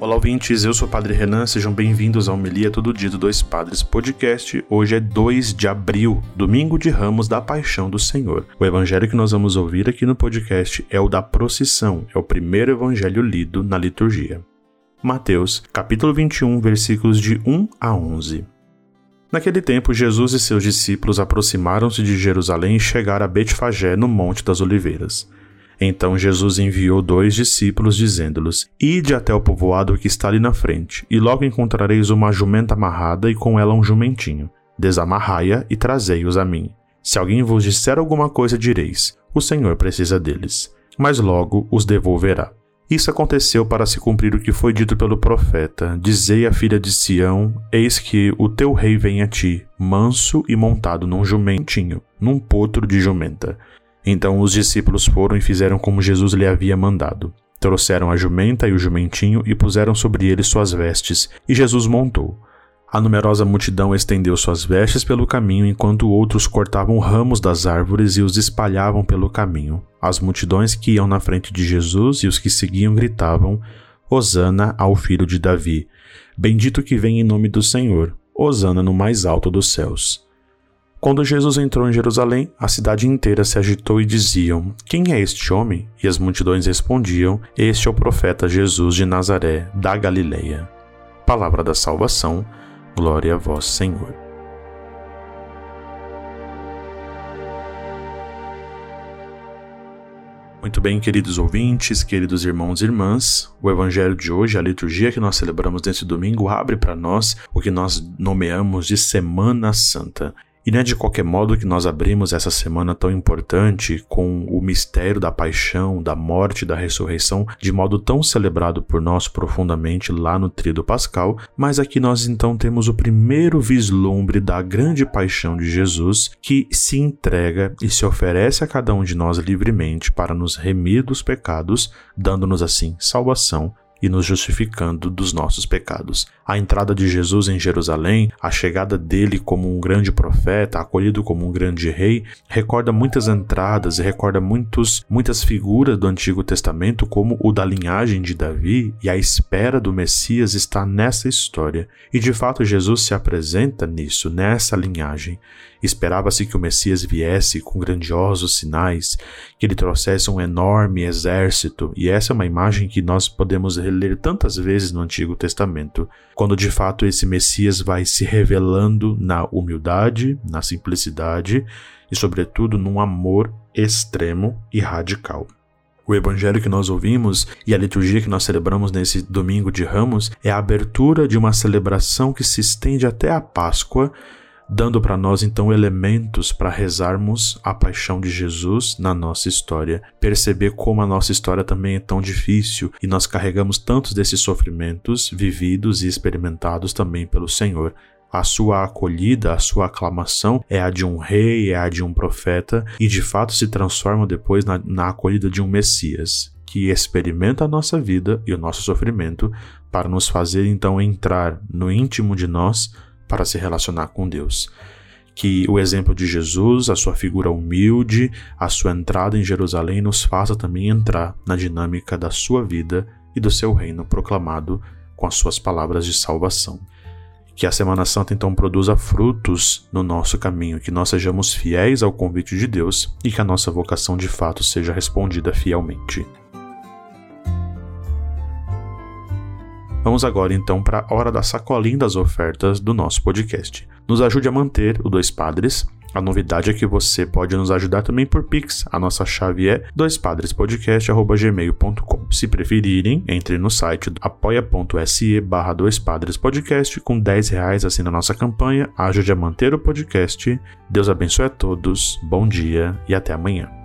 Olá, ouvintes. Eu sou o Padre Renan. Sejam bem-vindos ao Melia Todo Dia do Dois Padres Podcast. Hoje é 2 de abril, domingo de Ramos da Paixão do Senhor. O evangelho que nós vamos ouvir aqui no podcast é o da procissão, é o primeiro evangelho lido na liturgia. Mateus, capítulo 21, versículos de 1 a 11. Naquele tempo, Jesus e seus discípulos aproximaram-se de Jerusalém e chegaram a Betfagé, no Monte das Oliveiras. Então Jesus enviou dois discípulos, dizendo-lhes: Ide até o povoado que está ali na frente, e logo encontrareis uma jumenta amarrada e com ela um jumentinho. Desamarrai-a e trazei-os a mim. Se alguém vos disser alguma coisa, direis: O Senhor precisa deles. Mas logo os devolverá. Isso aconteceu para se cumprir o que foi dito pelo profeta: Dizei à filha de Sião: Eis que o teu rei vem a ti, manso e montado num jumentinho, num potro de jumenta. Então os discípulos foram e fizeram como Jesus lhe havia mandado. Trouxeram a jumenta e o jumentinho e puseram sobre ele suas vestes, e Jesus montou. A numerosa multidão estendeu suas vestes pelo caminho, enquanto outros cortavam ramos das árvores e os espalhavam pelo caminho. As multidões que iam na frente de Jesus e os que seguiam gritavam: Hosana ao filho de Davi. Bendito que vem em nome do Senhor. Hosana no mais alto dos céus. Quando Jesus entrou em Jerusalém, a cidade inteira se agitou e diziam: Quem é este homem? E as multidões respondiam: Este é o profeta Jesus de Nazaré, da Galileia. Palavra da salvação, glória a vós, Senhor. Muito bem, queridos ouvintes, queridos irmãos e irmãs, o Evangelho de hoje, a liturgia que nós celebramos neste domingo, abre para nós o que nós nomeamos de Semana Santa. E não é de qualquer modo que nós abrimos essa semana tão importante com o mistério da paixão, da morte da ressurreição, de modo tão celebrado por nós profundamente lá no Tríduo Pascal, mas aqui nós então temos o primeiro vislumbre da grande paixão de Jesus que se entrega e se oferece a cada um de nós livremente para nos remir dos pecados, dando-nos assim salvação e nos justificando dos nossos pecados. A entrada de Jesus em Jerusalém, a chegada dele como um grande profeta, acolhido como um grande rei, recorda muitas entradas e recorda muitos, muitas figuras do Antigo Testamento, como o da linhagem de Davi, e a espera do Messias está nessa história. E de fato Jesus se apresenta nisso, nessa linhagem. Esperava-se que o Messias viesse com grandiosos sinais, que ele trouxesse um enorme exército, e essa é uma imagem que nós podemos reler tantas vezes no Antigo Testamento, quando de fato esse Messias vai se revelando na humildade, na simplicidade e, sobretudo, num amor extremo e radical. O evangelho que nós ouvimos e a liturgia que nós celebramos nesse domingo de Ramos é a abertura de uma celebração que se estende até a Páscoa dando para nós então elementos para rezarmos a paixão de Jesus na nossa história, perceber como a nossa história também é tão difícil e nós carregamos tantos desses sofrimentos vividos e experimentados também pelo Senhor. A sua acolhida, a sua aclamação é a de um rei, é a de um profeta e de fato se transforma depois na, na acolhida de um Messias que experimenta a nossa vida e o nosso sofrimento para nos fazer então entrar no íntimo de nós para se relacionar com Deus. Que o exemplo de Jesus, a sua figura humilde, a sua entrada em Jerusalém nos faça também entrar na dinâmica da sua vida e do seu reino proclamado com as suas palavras de salvação. Que a Semana Santa então produza frutos no nosso caminho, que nós sejamos fiéis ao convite de Deus e que a nossa vocação de fato seja respondida fielmente. Vamos agora então para a hora da sacolinha das ofertas do nosso podcast. Nos ajude a manter o Dois Padres. A novidade é que você pode nos ajudar também por Pix. A nossa chave é doispadrespodcast.gmail.com. Se preferirem, entre no site apoia.se barra doispadrespodcast com 10 reais assim na nossa campanha. Ajude a manter o podcast. Deus abençoe a todos, bom dia e até amanhã.